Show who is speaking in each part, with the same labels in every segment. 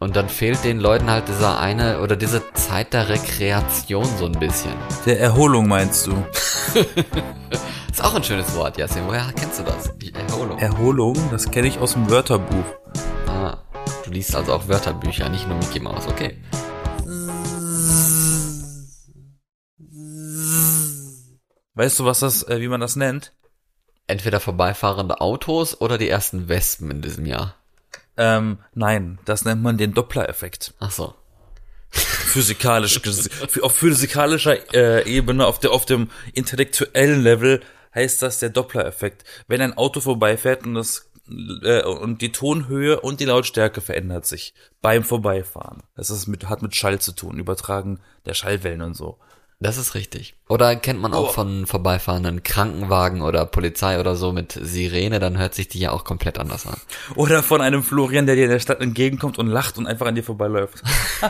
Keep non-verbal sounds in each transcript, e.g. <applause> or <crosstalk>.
Speaker 1: Und dann fehlt den Leuten halt dieser eine oder diese Zeit der Rekreation so ein bisschen.
Speaker 2: Der Erholung meinst du? <laughs>
Speaker 1: Ist auch ein schönes Wort, Jasin. Woher kennst du das? Die Erholung.
Speaker 2: Erholung, das kenne ich aus dem Wörterbuch.
Speaker 1: Ah, du liest also auch Wörterbücher, nicht nur Mickey Mouse, okay.
Speaker 2: Weißt du, was das, äh, wie man das nennt?
Speaker 1: Entweder vorbeifahrende Autos oder die ersten Wespen in diesem Jahr.
Speaker 2: Ähm, nein, das nennt man den Doppler-Effekt.
Speaker 1: Ach so.
Speaker 2: Physikalisch, auf physikalischer äh, Ebene, auf, der, auf dem intellektuellen Level heißt das der Doppler-Effekt. Wenn ein Auto vorbeifährt und das äh, und die Tonhöhe und die Lautstärke verändert sich beim Vorbeifahren. Das ist mit, hat mit Schall zu tun, Übertragen der Schallwellen und so.
Speaker 1: Das ist richtig. Oder kennt man auch
Speaker 2: Oh.
Speaker 1: von vorbeifahrenden Krankenwagen oder Polizei oder so mit Sirene, dann hört sich die ja auch komplett anders an.
Speaker 2: Oder von einem Florian, der dir in der Stadt entgegenkommt und lacht und einfach an dir vorbeiläuft. <laughs> <laughs>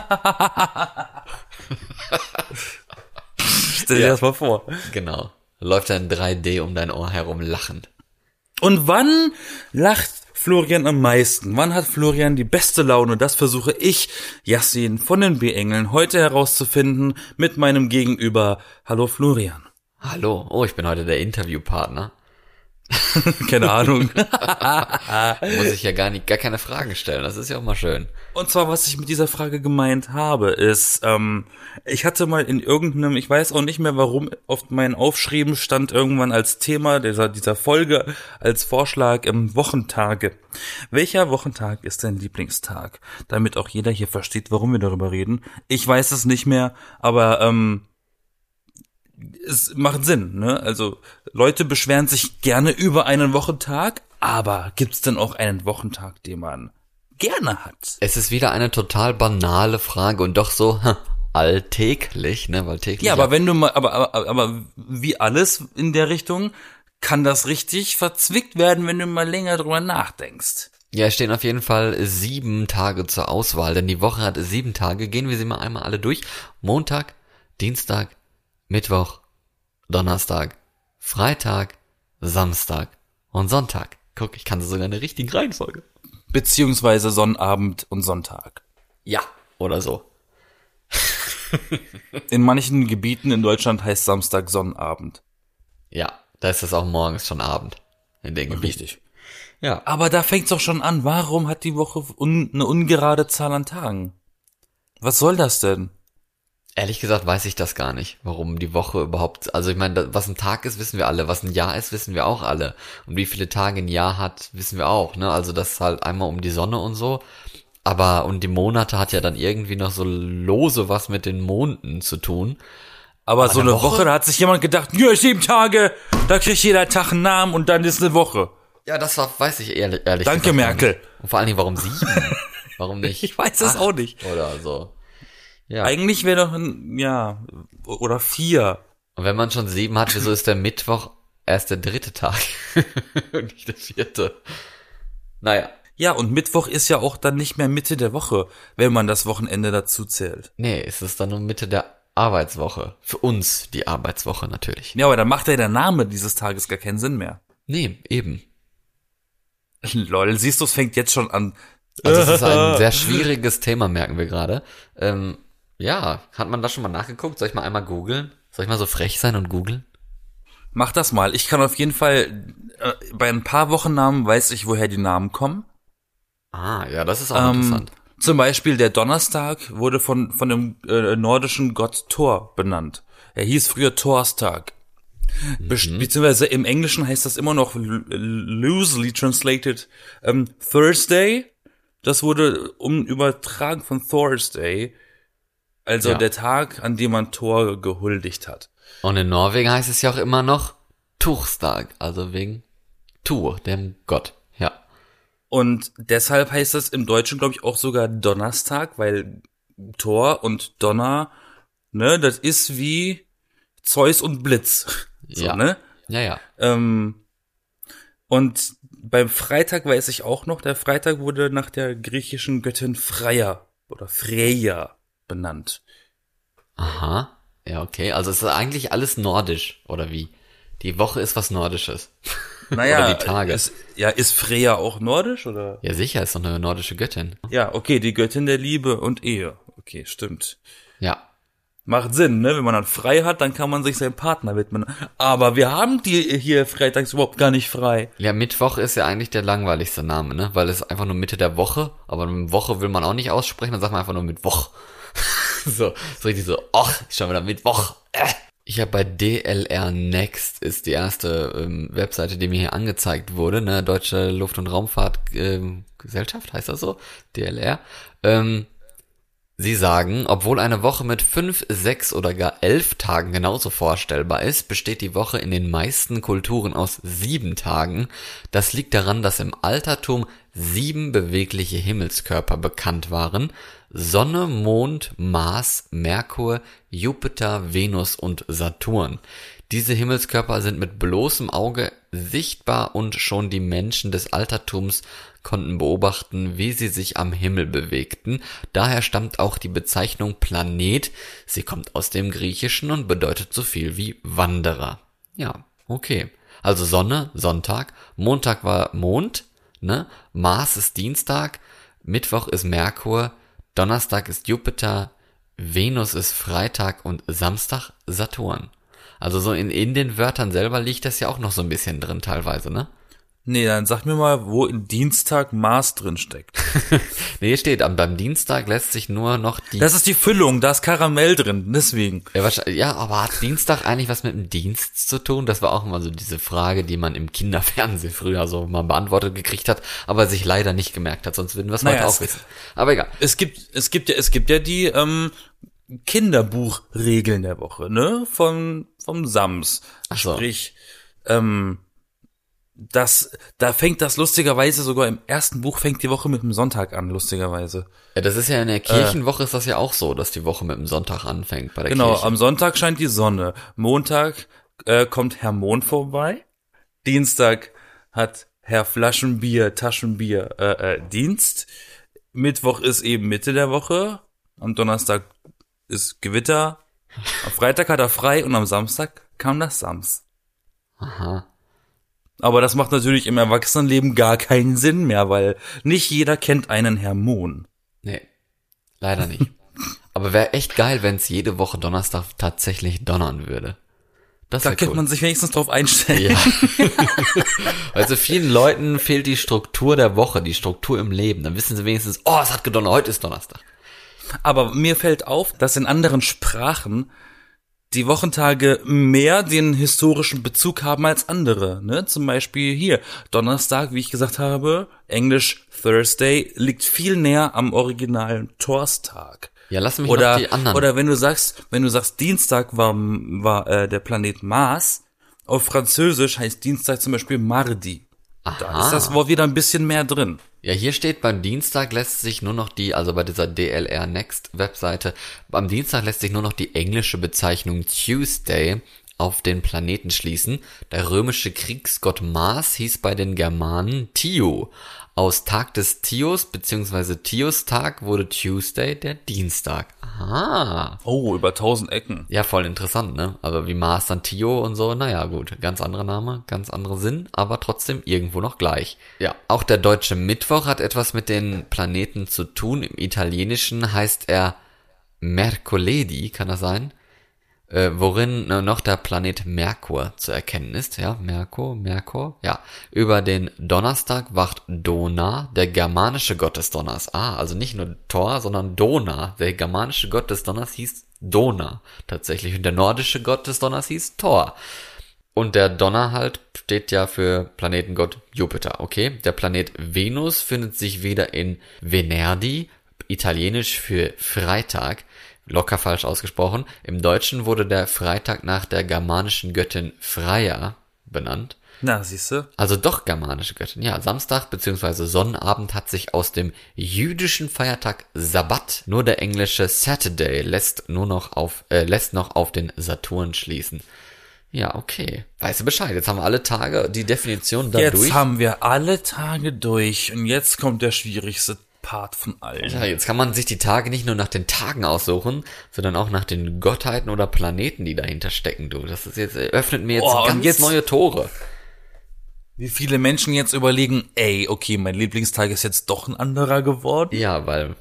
Speaker 2: Stell dir
Speaker 1: Ja.
Speaker 2: das mal vor.
Speaker 1: Genau. Läuft dann 3D um dein Ohr herum lachend.
Speaker 2: Und wann lacht Florian am meisten? Wann hat Florian die beste Laune? Das versuche ich, Yassin von den B-Engeln, heute herauszufinden mit meinem Gegenüber. Hallo Florian.
Speaker 1: Hallo, oh, ich bin heute der Interviewpartner. <laughs>
Speaker 2: Keine Ahnung. <laughs>
Speaker 1: Muss ich ja gar nicht, gar keine Fragen stellen. Das ist ja auch mal schön.
Speaker 2: Und zwar, was ich mit dieser Frage gemeint habe, ist, ähm, ich hatte mal in irgendeinem, ich weiß auch nicht mehr warum, auf meinen Aufschrieben stand irgendwann als Thema dieser, dieser Folge, als Vorschlag ähm, Wochentage. Welcher Wochentag ist dein Lieblingstag? Damit auch jeder hier versteht, warum wir darüber reden. Ich weiß es nicht mehr, aber ähm, es macht Sinn, ne? Also Leute beschweren sich gerne über einen Wochentag, aber gibt's denn auch einen Wochentag, den man gerne hat?
Speaker 1: Es ist wieder eine total banale Frage und doch so hm, alltäglich, ne, weil täglich.
Speaker 2: Ja, aber wenn du mal, aber, aber, aber wie alles in der Richtung, kann das richtig verzwickt werden, wenn du mal länger drüber nachdenkst.
Speaker 1: Ja, es stehen auf jeden Fall sieben Tage zur Auswahl, denn die Woche hat sieben Tage. Gehen wir sie mal einmal alle durch. Montag, Dienstag, Mittwoch, Donnerstag, Freitag, Samstag und Sonntag. Guck, ich kann sie sogar in der richtigen Reihenfolge.
Speaker 2: Beziehungsweise Sonnabend und Sonntag.
Speaker 1: Ja. Oder so. <laughs>
Speaker 2: In manchen Gebieten in Deutschland heißt Samstag Sonnabend.
Speaker 1: Ja, da ist es auch morgens schon Abend. In den Gebieten.
Speaker 2: Richtig.
Speaker 1: Ja.
Speaker 2: Aber da fängt's doch schon an. Warum hat die Woche un eine ungerade Zahl an Tagen? Was soll das denn?
Speaker 1: Ehrlich gesagt weiß ich das gar nicht, warum die Woche überhaupt, also ich meine, was ein Tag ist, wissen wir alle, was ein Jahr ist, wissen wir auch alle. Und wie viele Tage ein Jahr hat, wissen wir auch, ne? Also das ist halt einmal um die Sonne und so. Aber, und die Monate hat ja dann irgendwie noch so lose was mit den Monden zu tun.
Speaker 2: Aber so
Speaker 1: eine
Speaker 2: eine Woche?
Speaker 1: Woche?
Speaker 2: da hat sich jemand gedacht, ja, sieben Tage, da kriegt jeder Tag einen Namen und dann ist eine Woche.
Speaker 1: Ja, das war, weiß ich ehrlich, ehrlich
Speaker 2: Danke, Merkel.
Speaker 1: Und vor allen Dingen, warum sieben? <laughs> Warum nicht?
Speaker 2: Ich weiß es auch nicht.
Speaker 1: Oder so. Ja.
Speaker 2: Eigentlich wäre doch ein, ja, oder vier.
Speaker 1: Und wenn man schon sieben hat, wieso ist der Mittwoch erst der dritte Tag? <laughs> und nicht der vierte? Naja.
Speaker 2: Ja, und Mittwoch ist ja auch dann nicht mehr Mitte der Woche, wenn man das Wochenende dazu zählt.
Speaker 1: Nee, es ist dann nur Mitte der Arbeitswoche. Für uns die Arbeitswoche natürlich.
Speaker 2: Ja, aber dann macht ja der Name dieses Tages gar keinen Sinn mehr.
Speaker 1: Nee, eben. <laughs>
Speaker 2: Lol, siehst du, es fängt jetzt schon an.
Speaker 1: Also es ist ein <laughs> sehr schwieriges Thema, merken wir gerade. Ähm, ja, hat man da schon mal nachgeguckt? Soll ich mal einmal googeln? Soll ich mal so frech sein und googeln?
Speaker 2: Mach das mal. Ich kann auf jeden Fall, äh, bei ein paar Wochennamen weiß ich, woher die Namen kommen.
Speaker 1: Ah, ja, das ist auch
Speaker 2: Ähm,
Speaker 1: interessant.
Speaker 2: zum Beispiel der Donnerstag wurde von, von dem äh, nordischen Gott Thor benannt. Er hieß früher Thorstag. Best- Beziehungsweise im Englischen heißt das immer noch loosely translated ähm, Thursday. Das wurde um übertragen von Thursday. Also
Speaker 1: Ja.
Speaker 2: der Tag, an dem man Thor gehuldigt hat.
Speaker 1: Und in Norwegen heißt es ja auch immer noch Tuchstag, also wegen Tur, dem Gott. Ja.
Speaker 2: Und deshalb heißt das im Deutschen, glaube ich, auch sogar Donnerstag, weil Thor und Donner, ne, das ist wie Zeus und Blitz. <laughs> So,
Speaker 1: Ja.
Speaker 2: ne?
Speaker 1: Ja, ja.
Speaker 2: Ähm, und beim Freitag weiß ich auch noch, der Freitag wurde nach der griechischen Göttin Freya oder Freya benannt.
Speaker 1: Aha. Ja, okay. Also es ist eigentlich alles nordisch, oder wie? Die Woche ist was Nordisches. <laughs>
Speaker 2: Naja,
Speaker 1: oder die Tage.
Speaker 2: Ist, ja, ist Freya auch nordisch oder?
Speaker 1: ja, sicher, ist doch eine nordische Göttin.
Speaker 2: Ja, okay, die Göttin der Liebe und Ehe. Okay, stimmt.
Speaker 1: Ja.
Speaker 2: Macht Sinn, ne? Wenn man dann frei hat, dann kann man sich seinem Partner widmen. Aber wir haben die hier freitags überhaupt gar nicht frei.
Speaker 1: Ja, Mittwoch ist ja eigentlich der langweiligste Name, ne? Weil es einfach nur Mitte der Woche, aber Woche will man auch nicht aussprechen, dann sagt man einfach nur Mittwoch. <laughs> so, so richtig so, ach, schon wieder Mittwoch. Äh. Ich habe bei DLR Next ist die erste ähm, Webseite, die mir hier angezeigt wurde, ne, Deutsche Luft- und Raumfahrt ähm, heißt das so, DLR. Ähm, Sie sagen, obwohl eine Woche mit fünf, sechs oder gar elf Tagen genauso vorstellbar ist, besteht die Woche in den meisten Kulturen aus sieben Tagen. Das liegt daran, dass im Altertum sieben bewegliche Himmelskörper bekannt waren. Sonne, Mond, Mars, Merkur, Jupiter, Venus und Saturn. Diese Himmelskörper sind mit bloßem Auge sichtbar und schon die Menschen des Altertums konnten beobachten, wie sie sich am Himmel bewegten. Daher stammt auch die Bezeichnung Planet. Sie kommt aus dem Griechischen und bedeutet so viel wie Wanderer. Ja, okay. Also Sonne, Sonntag, Montag war Mond, ne? Mars ist Dienstag, Mittwoch ist Merkur, Donnerstag ist Jupiter, Venus ist Freitag und Samstag Saturn. Also so in, in den Wörtern selber liegt das ja auch noch so ein bisschen drin teilweise, ne?
Speaker 2: Nee, dann sag mir mal, wo in Dienstag Mars drin steckt. <laughs>
Speaker 1: nee, hier steht, am, beim Dienstag lässt sich nur noch die...
Speaker 2: Das ist die Füllung, da ist Karamell drin, deswegen.
Speaker 1: Ja, ja, aber hat Dienstag eigentlich was mit dem Dienst zu tun? Das war auch immer so diese Frage, die man im Kinderfernsehen früher so mal beantwortet gekriegt hat, aber sich leider nicht gemerkt hat, sonst würden wir es
Speaker 2: Naja,
Speaker 1: heute auch wissen. Aber egal.
Speaker 2: Es gibt, es gibt ja, es gibt ja die ähm, Kinderbuchregeln der Woche, ne? Vom, vom Sams.
Speaker 1: Ach so.
Speaker 2: Sprich, ähm, das, da fängt das lustigerweise sogar im ersten Buch fängt die Woche mit dem Sonntag an, lustigerweise.
Speaker 1: Ja, das ist ja in der Kirchenwoche ist das ja auch so, dass die Woche mit dem Sonntag anfängt bei der
Speaker 2: Genau,
Speaker 1: Kirche.
Speaker 2: am Sonntag scheint die Sonne. Montag äh, kommt Herr Mond vorbei. Dienstag hat Herr Flaschenbier, Taschenbier äh, äh, Dienst. Mittwoch ist eben Mitte der Woche. Am Donnerstag ist Gewitter. Am Freitag hat er frei und am Samstag kam das Sams.
Speaker 1: Aha.
Speaker 2: Aber das macht natürlich im Erwachsenenleben gar keinen Sinn mehr, weil nicht jeder kennt einen Herr Mohn.
Speaker 1: Nee, leider nicht. <laughs> aber wäre echt geil, wenn es jede Woche Donnerstag tatsächlich donnern würde. Das
Speaker 2: Da könnte
Speaker 1: cool.
Speaker 2: man sich wenigstens drauf einstellen.
Speaker 1: Ja. <laughs> also vielen Leuten fehlt die Struktur der Woche, die Struktur im Leben. Dann wissen sie wenigstens, oh, es hat gedonnert, heute ist Donnerstag.
Speaker 2: Aber mir fällt auf, dass in anderen Sprachen die Wochentage mehr den historischen Bezug haben als andere. Ne? Zum Beispiel hier, Donnerstag, wie ich gesagt habe, Englisch Thursday, liegt viel näher am originalen Torstag.
Speaker 1: Ja, lass mich
Speaker 2: Oder,
Speaker 1: die anderen.
Speaker 2: oder wenn du sagst, wenn du sagst, Dienstag war, war äh, der Planet Mars, auf Französisch heißt Dienstag zum Beispiel Mardi. Da
Speaker 1: Aha.
Speaker 2: ist das Wort wieder ein bisschen mehr drin.
Speaker 1: Ja, hier steht beim Dienstag lässt sich nur noch die, also bei dieser DLR Next Webseite, beim Dienstag lässt sich nur noch die englische Bezeichnung Tuesday auf den Planeten schließen. Der römische Kriegsgott Mars hieß bei den Germanen Tio. Aus Tag des Tios bzw. Tios-Tag wurde Tuesday der Dienstag. Aha.
Speaker 2: Oh, über tausend Ecken.
Speaker 1: Ja, voll interessant, ne? Aber wie Mars dann Tio und so, naja, gut. Ganz anderer Name, ganz anderer Sinn, aber trotzdem irgendwo noch gleich. Ja, auch der deutsche Mittwoch hat etwas mit den Planeten zu tun. Im Italienischen heißt er Mercoledi, kann das sein? Äh, worin äh, noch der Planet Merkur zu erkennen ist, ja, Merkur, Merkur, ja. Über den Donnerstag wacht Dona, der germanische Gott des Donners. Ah, also nicht nur Thor, sondern Dona, der germanische Gott des Donners hieß Dona tatsächlich und der nordische Gott des Donners hieß Thor. Und der Donner halt steht ja für Planetengott Jupiter, okay? Der Planet Venus findet sich wieder in Venerdi, italienisch für Freitag, locker falsch ausgesprochen. Im Deutschen wurde der Freitag nach der germanischen Göttin Freya benannt.
Speaker 2: Na, siehste.
Speaker 1: Also doch germanische Göttin. Ja, Samstag bzw. Sonnabend hat sich aus dem jüdischen Feiertag Sabbat nur der englische Saturday lässt nur noch auf äh, lässt noch auf den Saturn schließen. Ja, okay. Weißt du Bescheid? Jetzt haben wir alle Tage die Definition da
Speaker 2: Jetzt
Speaker 1: durch.
Speaker 2: haben wir alle Tage durch und jetzt kommt der schwierigste Part von allen.
Speaker 1: Ja, jetzt kann man sich die Tage nicht nur nach den Tagen aussuchen, sondern auch nach den Gottheiten oder Planeten, die dahinter stecken, du. Das ist jetzt, öffnet mir jetzt
Speaker 2: Oh,
Speaker 1: ganz
Speaker 2: jetzt-
Speaker 1: neue Tore.
Speaker 2: Wie viele Menschen jetzt überlegen, ey, okay, mein Lieblingstag ist jetzt doch ein anderer geworden.
Speaker 1: Ja, weil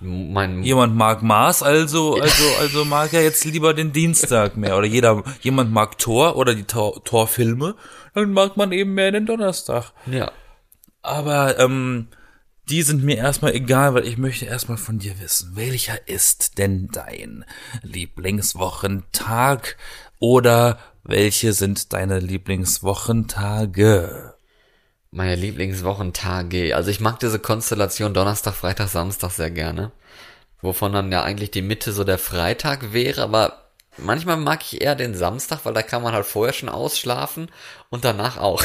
Speaker 1: mein
Speaker 2: Jemand mag Mars, also, also, <laughs> also mag er jetzt lieber den Dienstag mehr. Oder jeder, jemand mag Tor oder die Tor- Torfilme, dann mag man eben mehr den Donnerstag.
Speaker 1: ja.
Speaker 2: Aber ähm, die sind mir erstmal egal, weil ich möchte erstmal von dir wissen, welcher ist denn dein Lieblingswochentag oder welche sind deine Lieblingswochentage?
Speaker 1: Meine Lieblingswochentage. Also ich mag diese Konstellation Donnerstag, Freitag, Samstag sehr gerne. Wovon dann ja eigentlich die Mitte so der Freitag wäre, aber manchmal mag ich eher den Samstag, weil da kann man halt vorher schon ausschlafen und danach auch.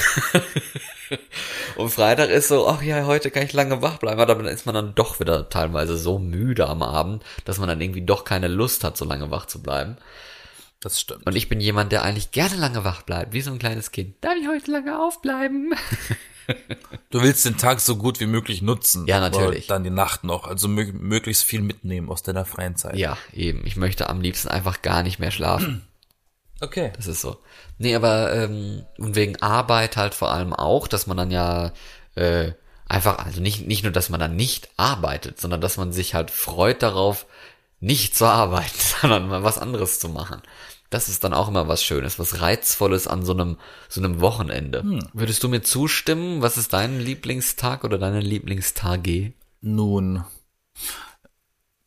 Speaker 1: <laughs> und Freitag ist so, ach ja, heute kann ich lange wach bleiben, aber dann ist man dann doch wieder teilweise so müde am Abend, dass man dann irgendwie doch keine Lust hat, so lange wach zu bleiben.
Speaker 2: Das stimmt.
Speaker 1: Und ich bin jemand, der eigentlich gerne lange wach bleibt, wie so ein kleines Kind. Darf ich heute lange aufbleiben? <laughs>
Speaker 2: Du willst den Tag so gut wie möglich nutzen.
Speaker 1: Ja, natürlich.
Speaker 2: Dann die Nacht noch. Also mö möglichst viel mitnehmen aus deiner freien Zeit.
Speaker 1: Ja, eben. Ich möchte am liebsten einfach gar nicht mehr schlafen. <clears throat>
Speaker 2: Okay.
Speaker 1: Das ist so. Nee, aber ähm, und wegen Arbeit halt vor allem auch, dass man dann ja äh, einfach, also nicht, nicht nur, dass man dann nicht arbeitet, sondern dass man sich halt freut darauf, nicht zu arbeiten, <laughs> sondern mal was anderes zu machen. Das ist dann auch immer was Schönes, was Reizvolles an so einem, so einem Wochenende. Würdest du mir zustimmen? Was ist dein Lieblingstag oder deine Lieblingstage?
Speaker 2: Nun,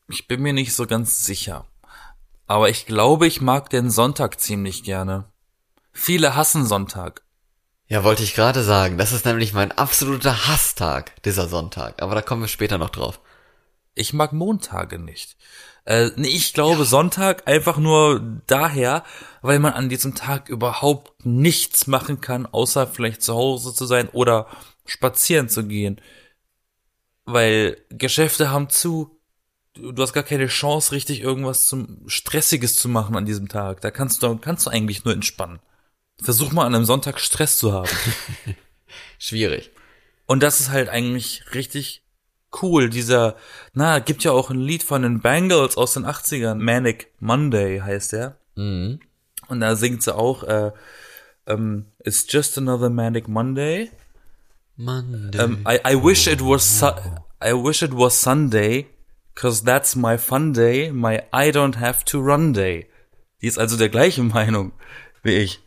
Speaker 2: ich bin mir nicht so ganz sicher. Aber ich glaube, ich mag den Sonntag ziemlich gerne. Viele hassen Sonntag.
Speaker 1: Ja, wollte ich gerade sagen. Das ist nämlich mein absoluter Hasstag, dieser Sonntag. Aber da kommen wir später noch drauf.
Speaker 2: Ich mag Montage nicht. Äh, nee, ich glaube Sonntag einfach nur daher, weil man an diesem Tag überhaupt nichts machen kann, außer vielleicht zu Hause zu sein oder spazieren zu gehen. Weil Geschäfte haben zu. Du, hast gar keine Chance, richtig irgendwas zum Stressiges zu machen an diesem Tag. Da kannst du, kannst du eigentlich nur entspannen. Versuch mal an einem Sonntag Stress zu haben. <laughs>
Speaker 1: Schwierig.
Speaker 2: Und das ist halt eigentlich richtig cool. Dieser, na, gibt ja auch ein Lied von den Bangles aus den 80ern. Manic Monday heißt der.
Speaker 1: Mhm.
Speaker 2: Und da singt sie auch, äh, ähm, It's just another Manic Monday.
Speaker 1: Mann,
Speaker 2: Ähm, I, I wish it was, su I wish it was Sunday, cause that's my fun day, my I don't have to run day. Die ist also der gleichen <laughs> Meinung wie ich.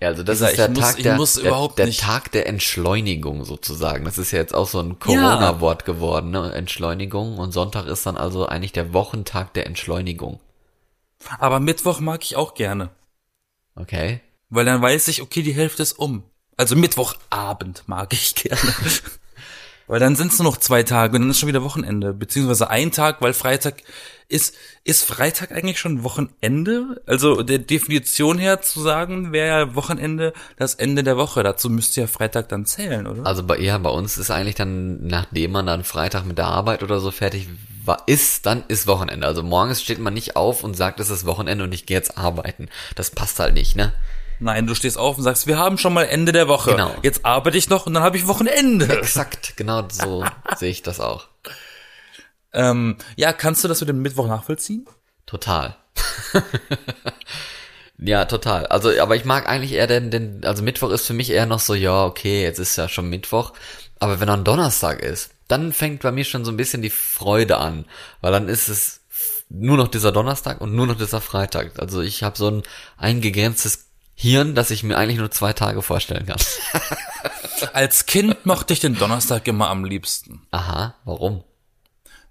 Speaker 1: Ja, also das
Speaker 2: dieser,
Speaker 1: ist der
Speaker 2: ich muss-
Speaker 1: Tag
Speaker 2: ich
Speaker 1: der,
Speaker 2: muss
Speaker 1: der, der
Speaker 2: nicht-
Speaker 1: Tag der Entschleunigung sozusagen. Das ist ja jetzt auch so ein Corona-Wort geworden, ne? Entschleunigung. Und Sonntag ist dann also eigentlich der Wochentag der Entschleunigung.
Speaker 2: Aber Mittwoch mag ich auch gerne.
Speaker 1: Okay.
Speaker 2: Weil dann weiß ich, okay, die Hälfte ist um. Also Mittwochabend mag ich gerne. <laughs> weil dann sind es nur noch zwei Tage und dann ist schon wieder Wochenende. Beziehungsweise ein Tag, weil Freitag ist, ist Freitag eigentlich schon Wochenende? Also der Definition her zu sagen, wäre ja Wochenende das Ende der Woche. Dazu müsste ja Freitag dann zählen, oder?
Speaker 1: Also bei, ja, bei uns ist eigentlich dann, nachdem man dann Freitag mit der Arbeit oder so fertig war, ist, dann ist Wochenende. Also morgens steht man nicht auf und sagt, es ist Wochenende und ich gehe jetzt arbeiten. Das passt halt nicht, ne?
Speaker 2: Nein, du stehst auf und sagst, wir haben schon mal Ende der Woche.
Speaker 1: Genau.
Speaker 2: Jetzt arbeite ich noch und dann habe ich Wochenende.
Speaker 1: Exakt, genau so <laughs> sehe ich das auch.
Speaker 2: Ähm, ja, kannst du das mit dem Mittwoch nachvollziehen?
Speaker 1: Total. <laughs> ja, total. Also, aber ich mag eigentlich eher den, den, also Mittwoch ist für mich eher noch so, ja, okay, jetzt ist ja schon Mittwoch. Aber wenn dann Donnerstag ist, dann fängt bei mir schon so ein bisschen die Freude an. Weil dann ist es nur noch dieser Donnerstag und nur noch dieser Freitag. Also ich habe so ein eingegrenztes Hirn, dass ich mir eigentlich nur zwei Tage vorstellen kann. <laughs>
Speaker 2: Als Kind mochte ich den Donnerstag immer am liebsten.
Speaker 1: Aha, warum?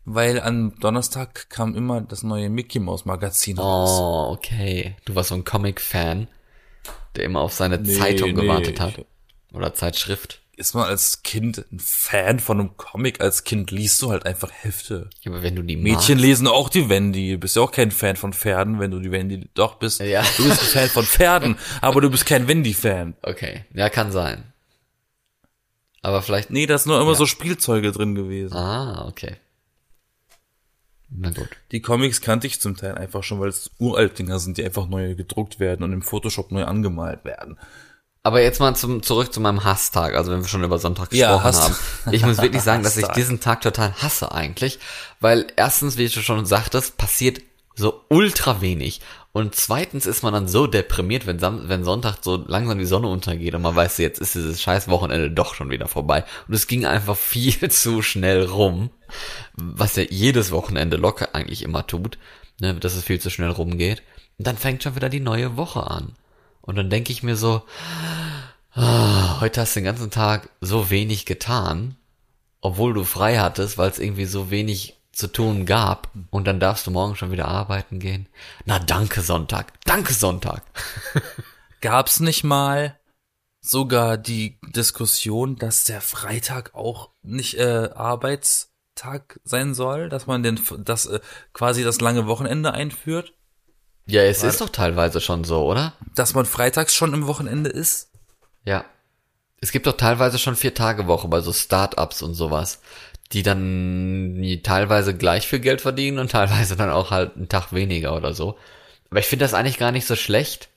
Speaker 2: Weil am Donnerstag kam immer das neue Mickey Mouse Magazin raus.
Speaker 1: Oh, okay. Du warst so ein Comic-Fan, der immer auf seine
Speaker 2: Nee,
Speaker 1: Zeitung
Speaker 2: nee.
Speaker 1: gewartet hat. Oder Zeitschrift.
Speaker 2: Ist man als Kind ein Fan von einem Comic? Als Kind liest du halt einfach Hefte.
Speaker 1: Ja, aber wenn du die
Speaker 2: Mädchen
Speaker 1: magst,
Speaker 2: lesen auch die Wendy. Du bist ja auch kein Fan von Pferden, wenn du die Wendy doch bist.
Speaker 1: Ja.
Speaker 2: Du bist ein Fan von Pferden, <laughs> aber du bist kein Wendy-Fan.
Speaker 1: Okay, ja, kann sein. Aber vielleicht.
Speaker 2: Nee, da ist nur immer so Spielzeuge drin gewesen.
Speaker 1: Ah, okay. Na gut.
Speaker 2: Die Comics kannte ich zum Teil einfach schon, weil es uralt Dinger sind, die einfach neu gedruckt werden und im Photoshop neu angemalt werden.
Speaker 1: Aber jetzt mal zum, zurück zu meinem Hasstag, also wenn wir schon über Sonntag
Speaker 2: Ja,
Speaker 1: gesprochen
Speaker 2: Hass-
Speaker 1: haben. Ich muss wirklich sagen, dass ich diesen Tag total hasse eigentlich, weil erstens, wie du schon sagtest, passiert so ultra wenig. Und zweitens ist man dann so deprimiert, wenn, Sam wenn Sonntag so langsam die Sonne untergeht und man weiß, jetzt ist dieses scheiß Wochenende doch schon wieder vorbei. Und es ging einfach viel <laughs> zu schnell rum, was ja jedes Wochenende locker eigentlich immer tut, ne, dass es viel zu schnell rumgeht. Und dann fängt schon wieder die neue Woche an. Und dann denke ich mir so, ah, heute hast du den ganzen Tag so wenig getan, obwohl du frei hattest, weil es irgendwie so wenig zu tun gab und dann darfst du morgen schon wieder arbeiten gehen. Na danke Sonntag, danke Sonntag. <laughs>
Speaker 2: Gab's nicht mal sogar die Diskussion, dass der Freitag auch nicht äh, Arbeitstag sein soll, dass man den das äh, quasi das lange Wochenende einführt?
Speaker 1: Ja, es ist doch teilweise schon so, oder?
Speaker 2: Dass man freitags schon im Wochenende ist?
Speaker 1: Ja. Es gibt doch teilweise schon vier Tage Woche bei so Startups und sowas die dann teilweise gleich viel Geld verdienen und teilweise dann auch halt einen Tag weniger oder so. Aber ich finde das eigentlich gar nicht so schlecht.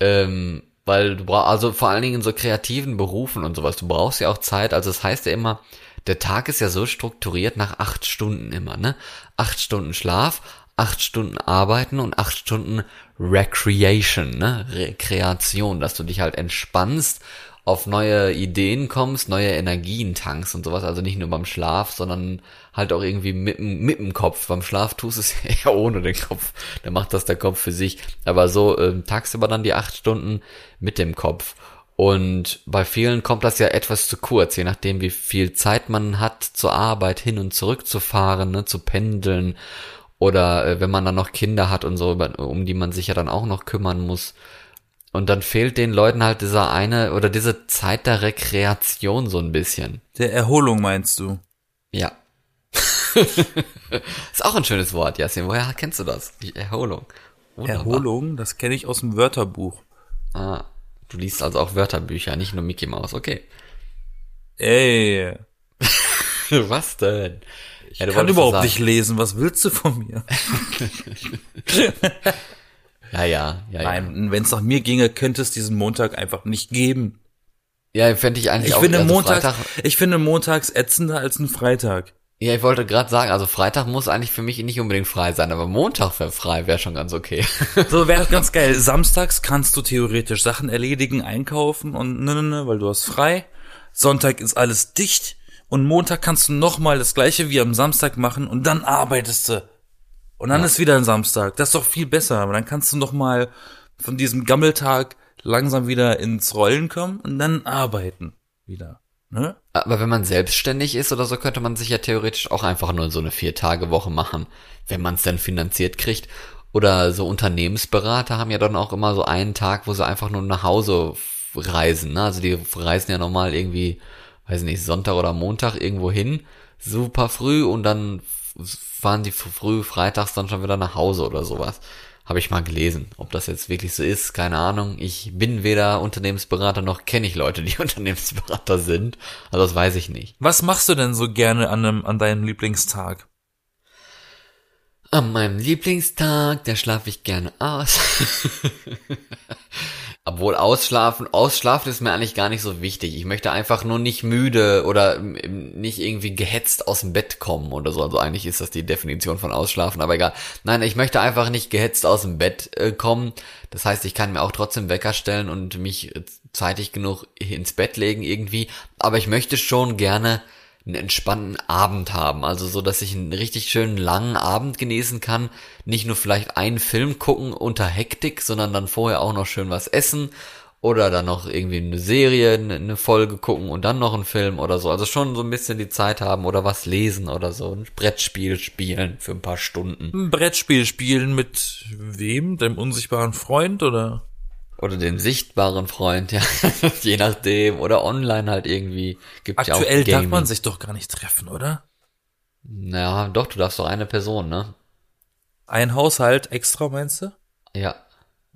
Speaker 1: Ähm, weil du brauchst, also vor allen Dingen in so kreativen Berufen und sowas, du brauchst ja auch Zeit, also es das heißt ja immer, der Tag ist ja so strukturiert nach acht Stunden immer, ne? Acht Stunden Schlaf, acht Stunden Arbeiten und acht Stunden Recreation, ne? Rekreation, dass du dich halt entspannst auf neue Ideen kommst, neue Energien tankst und sowas, also nicht nur beim Schlaf, sondern halt auch irgendwie mit, mit dem Kopf. Beim Schlaf tust es <laughs> ja ohne den Kopf. Da macht das der Kopf für sich. Aber so ähm, tagsüber dann die acht Stunden mit dem Kopf. Und bei vielen kommt das ja etwas zu kurz, je nachdem, wie viel Zeit man hat, zur Arbeit hin und zurück zu fahren, ne, zu pendeln. Oder äh, wenn man dann noch Kinder hat und so, um die man sich ja dann auch noch kümmern muss. Und dann fehlt den Leuten halt dieser eine oder diese Zeit der Rekreation so ein bisschen.
Speaker 2: Der Erholung meinst du?
Speaker 1: Ja. <laughs> ist auch ein schönes Wort, Jasin. Woher kennst du das? Die Erholung.
Speaker 2: Wunderbar. Erholung, das kenne ich aus dem Wörterbuch.
Speaker 1: Ah, du liest also auch Wörterbücher, nicht nur Mickey Mouse, okay.
Speaker 2: Ey. <laughs>
Speaker 1: was denn?
Speaker 2: Ich ja, kann überhaupt nicht lesen, was willst du von mir? <laughs>
Speaker 1: Ja, ja, ja.
Speaker 2: Nein, ja. wenn es nach mir ginge, könnte es diesen Montag einfach nicht geben.
Speaker 1: Ja, fände ich eigentlich
Speaker 2: ich
Speaker 1: auch.
Speaker 2: Finde also montags, Freitag, ich finde montags ätzender als ein Freitag.
Speaker 1: Ja, ich wollte gerade sagen, also Freitag muss eigentlich für mich nicht unbedingt frei sein, aber Montag wäre frei, wäre schon ganz okay. <laughs>
Speaker 2: so wäre ganz geil. <laughs> Samstags kannst du theoretisch Sachen erledigen, einkaufen und ne, ne, ne, weil du hast frei. Sonntag ist alles dicht und Montag kannst du nochmal das gleiche wie am Samstag machen und dann arbeitest du und dann ja. ist wieder ein Samstag. Das ist doch viel besser. Aber dann kannst du noch mal von diesem Gammeltag langsam wieder ins Rollen kommen und dann arbeiten wieder. Ne?
Speaker 1: Aber wenn man selbstständig ist oder so, könnte man sich ja theoretisch auch einfach nur so eine Vier-Tage-Woche machen, wenn man es dann finanziert kriegt. Oder so Unternehmensberater haben ja dann auch immer so einen Tag, wo sie einfach nur nach Hause reisen. Ne? Also die reisen ja normal irgendwie, weiß nicht, Sonntag oder Montag irgendwo hin, super früh und dann fahren die früh freitags dann schon wieder nach Hause oder sowas. Habe ich mal gelesen. Ob das jetzt wirklich so ist, keine Ahnung. Ich bin weder Unternehmensberater noch kenne ich Leute, die <laughs> Unternehmensberater sind. Also das weiß ich nicht.
Speaker 2: Was machst du denn so gerne an, einem, an deinem Lieblingstag?
Speaker 1: An meinem Lieblingstag, da schlafe ich gerne aus. <laughs> Obwohl ausschlafen, ausschlafen ist mir eigentlich gar nicht so wichtig. Ich möchte einfach nur nicht müde oder nicht irgendwie gehetzt aus dem Bett kommen oder so. Also eigentlich ist das die Definition von ausschlafen, aber egal. Nein, ich möchte einfach nicht gehetzt aus dem Bett äh, kommen. Das heißt, ich kann mir auch trotzdem Wecker stellen und mich äh, zeitig genug ins Bett legen irgendwie. Aber ich möchte schon gerne einen entspannten Abend haben. Also so, dass ich einen richtig schönen langen Abend genießen kann. Nicht nur vielleicht einen Film gucken unter Hektik, sondern dann vorher auch noch schön was essen oder dann noch irgendwie eine Serie, eine Folge gucken und dann noch einen Film oder so. Also schon so ein bisschen die Zeit haben oder was lesen oder so. Ein Brettspiel spielen für ein paar Stunden.
Speaker 2: Ein Brettspiel spielen mit wem? Deinem unsichtbaren Freund oder?
Speaker 1: Oder den sichtbaren Freund, <laughs> ja. Je nachdem. Oder online halt irgendwie.
Speaker 2: Gibt Aktuell ja darf man sich doch gar nicht treffen, oder?
Speaker 1: Naja, doch, du darfst doch eine Person, ne?
Speaker 2: Ein Haushalt extra, meinst du?
Speaker 1: Ja.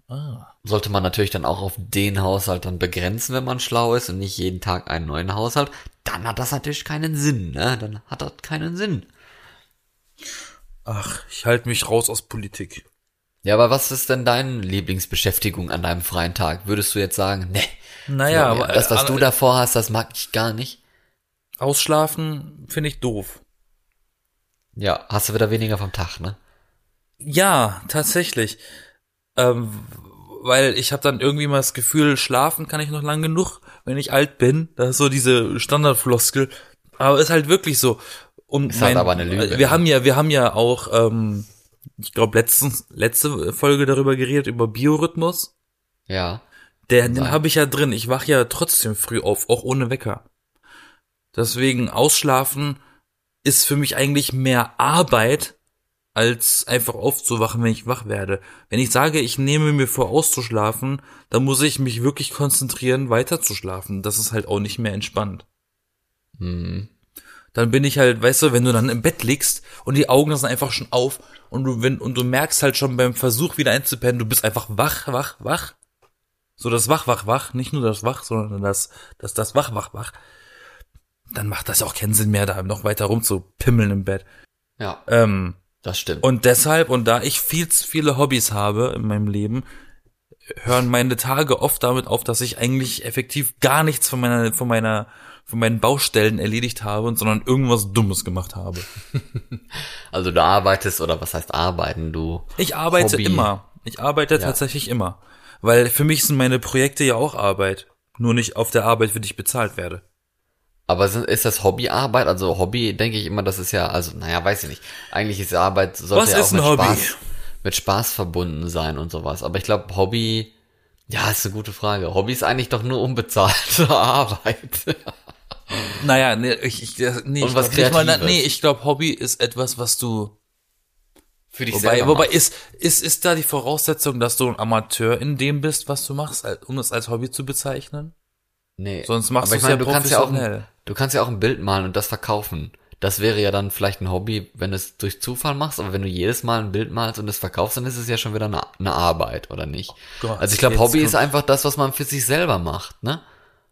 Speaker 1: Ah. Sollte man natürlich dann auch auf den Haushalt dann begrenzen, wenn man schlau ist und nicht jeden Tag einen neuen Haushalt, dann hat das natürlich keinen Sinn, ne? Dann hat das keinen Sinn.
Speaker 2: Ach, ich halte mich raus aus Politik.
Speaker 1: Ja, aber was ist denn deine Lieblingsbeschäftigung an deinem freien Tag? Würdest du jetzt sagen, ne?
Speaker 2: Naja, aber
Speaker 1: das, was äh, du davor hast, das mag ich gar nicht.
Speaker 2: Ausschlafen finde ich doof.
Speaker 1: Ja, hast du wieder weniger vom Tag, ne?
Speaker 2: Ja, tatsächlich. Ähm, weil ich habe dann irgendwie mal das Gefühl, schlafen kann ich noch lang genug, wenn ich alt bin. Das ist so diese Standardfloskel. Aber ist halt wirklich so. Und
Speaker 1: Ist halt aber eine Lüge,
Speaker 2: wir
Speaker 1: ne?
Speaker 2: haben ja, wir haben ja auch, ähm, ich glaube, letztens letzte Folge darüber geredet über Biorhythmus.
Speaker 1: Ja.
Speaker 2: Der, den habe ich ja drin. Ich wach ja trotzdem früh auf, auch ohne Wecker. Deswegen ausschlafen ist für mich eigentlich mehr Arbeit, als einfach aufzuwachen, wenn ich wach werde. Wenn ich sage, ich nehme mir vor auszuschlafen, dann muss ich mich wirklich konzentrieren, weiter zu schlafen. Das ist halt auch nicht mehr entspannt.
Speaker 1: Hm.
Speaker 2: Dann bin ich halt, weißt du, wenn du dann im Bett liegst und die Augen sind einfach schon auf und du, wenn, und du merkst halt schon beim Versuch wieder einzupennen, du bist einfach wach, wach, wach. So das Wach, Wach, Wach, nicht nur das Wach, sondern das, das, das Wach, Wach, Wach. Dann macht das auch keinen Sinn mehr, da noch weiter rumzupimmeln im Bett.
Speaker 1: Ja,
Speaker 2: Ähm,
Speaker 1: das stimmt.
Speaker 2: und deshalb, und da ich viel zu viele Hobbys habe in meinem Leben, hören meine Tage oft damit auf, dass ich eigentlich effektiv gar nichts von meiner, von meiner, von meinen Baustellen erledigt habe, und sondern irgendwas Dummes gemacht habe. <laughs>
Speaker 1: Also du arbeitest, oder was heißt arbeiten, du?
Speaker 2: Ich arbeite
Speaker 1: Hobby.
Speaker 2: immer. Ich arbeite tatsächlich immer. Weil für mich sind meine Projekte ja auch Arbeit. Nur nicht auf der Arbeit, für die ich bezahlt werde.
Speaker 1: Aber ist das Hobbyarbeit? Also Hobby, denke ich immer, das ist ja, also, naja, weiß ich nicht. Eigentlich ist Arbeit, sollte
Speaker 2: Was
Speaker 1: ja auch
Speaker 2: ist ein
Speaker 1: mit
Speaker 2: Hobby?
Speaker 1: Spaß, mit Spaß verbunden sein und sowas. Aber ich glaube, Hobby, ja, ist eine gute Frage. Hobby ist eigentlich doch nur unbezahlte <laughs> Arbeit.
Speaker 2: Naja, nee, ich, ich, nee,
Speaker 1: Und
Speaker 2: ich
Speaker 1: was
Speaker 2: glaub nicht mal, nee, ich glaube, Hobby ist etwas, was du,
Speaker 1: Für dich
Speaker 2: wobei,
Speaker 1: selber
Speaker 2: wobei
Speaker 1: machst.
Speaker 2: ist, ist, ist da die Voraussetzung, dass du ein Amateur in dem bist, was du machst, um es als Hobby zu bezeichnen?
Speaker 1: Nee.
Speaker 2: Sonst machst
Speaker 1: ich
Speaker 2: du's ja
Speaker 1: du kannst ja auch,
Speaker 2: professionell.
Speaker 1: du kannst ja auch ein Bild malen und das verkaufen. Das wäre ja dann vielleicht ein Hobby, wenn du es durch Zufall machst, aber wenn du jedes Mal ein Bild malst und es verkaufst, dann ist es ja schon wieder eine, eine Arbeit, oder nicht?
Speaker 2: Gott,
Speaker 1: also ich glaube, Hobby ist einfach das, was man für sich selber macht, ne?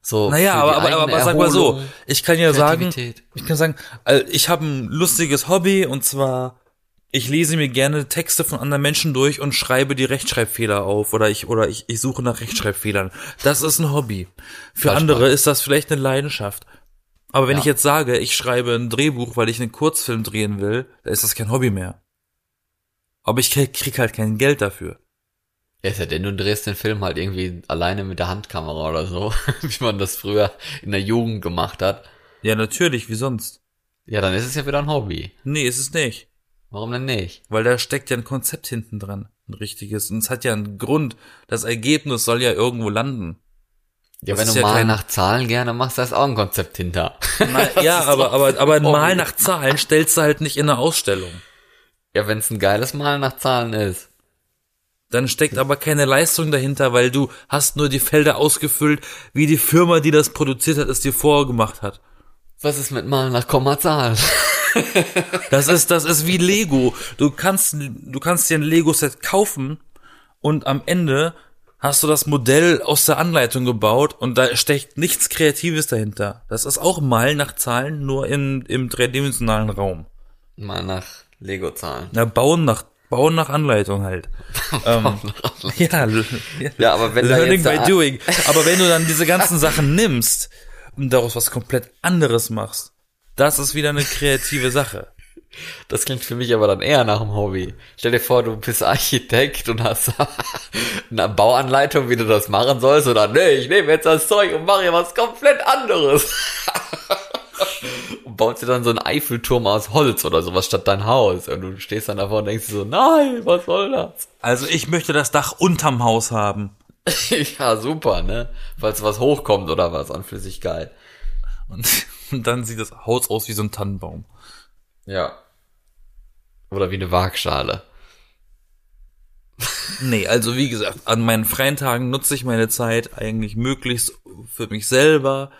Speaker 1: So.
Speaker 2: Naja, aber, aber, aber, aber sag mal so, ich kann ja sagen, ich kann sagen, äh, ich habe ein lustiges Hobby und zwar, ich lese mir gerne Texte von anderen Menschen durch und schreibe die Rechtschreibfehler auf oder ich oder ich, ich suche nach Rechtschreibfehlern. Das ist ein Hobby. Für andere ist das vielleicht eine Leidenschaft. Aber wenn
Speaker 1: Ja.
Speaker 2: ich jetzt sage, ich schreibe ein Drehbuch, weil ich einen Kurzfilm drehen will, dann ist das kein Hobby mehr. Aber ich krieg, krieg halt kein Geld dafür.
Speaker 1: Ja, ist ja denn du drehst den Film halt irgendwie alleine mit der Handkamera oder so, <laughs> wie man das früher in der Jugend gemacht hat.
Speaker 2: Ja, natürlich, wie sonst?
Speaker 1: Ja, dann ist es ja wieder ein Hobby.
Speaker 2: Nee, ist es nicht.
Speaker 1: Warum denn nicht?
Speaker 2: Weil da steckt ja ein Konzept hinten dran. Ein richtiges. Und es hat ja einen Grund. Das Ergebnis soll ja irgendwo landen.
Speaker 1: Ja,
Speaker 2: Das
Speaker 1: wenn du
Speaker 2: ja
Speaker 1: mal
Speaker 2: kein-
Speaker 1: nach Zahlen gerne machst, da ist auch ein Konzept hinter.
Speaker 2: Na, <laughs> ja, aber, aber, aber ein. Mal nach Zahlen stellst du halt nicht in eine Ausstellung.
Speaker 1: Ja, wenn es ein geiles Mal nach Zahlen ist.
Speaker 2: Dann steckt aber keine Leistung dahinter, weil du hast nur die Felder ausgefüllt, wie die Firma, die das produziert hat, es dir vorgemacht hat.
Speaker 1: Was ist mit Malen nach Kommazahlen? <laughs>
Speaker 2: Das ist, das ist wie Lego. Du kannst, du kannst dir ein Lego-Set kaufen und am Ende hast du das Modell aus der Anleitung gebaut und da steckt nichts Kreatives dahinter. Das ist auch mal nach Zahlen, nur in, im dreidimensionalen Raum.
Speaker 1: Mal nach Lego-Zahlen.
Speaker 2: Na, bauen nach, bauen nach Anleitung halt. <laughs> ähm, ja, ja,
Speaker 1: aber wenn
Speaker 2: Learning by doing. Aber wenn du dann diese ganzen Sachen nimmst und daraus was komplett anderes machst, das ist wieder eine kreative Sache.
Speaker 1: Das klingt für mich aber dann eher nach einem Hobby. Stell dir vor, du bist Architekt und hast <laughs> eine Bauanleitung, wie du das machen sollst, oder nee, ich nehme jetzt das Zeug und mache hier was komplett anderes. <laughs> und baust dir dann so einen Eiffelturm aus Holz oder sowas statt dein Haus. Und du stehst dann davor und denkst dir so, nein, was soll das?
Speaker 2: Also ich möchte das Dach unterm Haus haben. <laughs>
Speaker 1: ja, super, ne? Falls was hochkommt oder was an Flüssigkeit.
Speaker 2: Und, <laughs> und dann sieht das Haus aus wie so ein Tannenbaum.
Speaker 1: Ja. Oder wie eine Waagschale.
Speaker 2: Nee, also wie gesagt, an meinen freien Tagen nutze ich meine Zeit eigentlich möglichst für mich selber,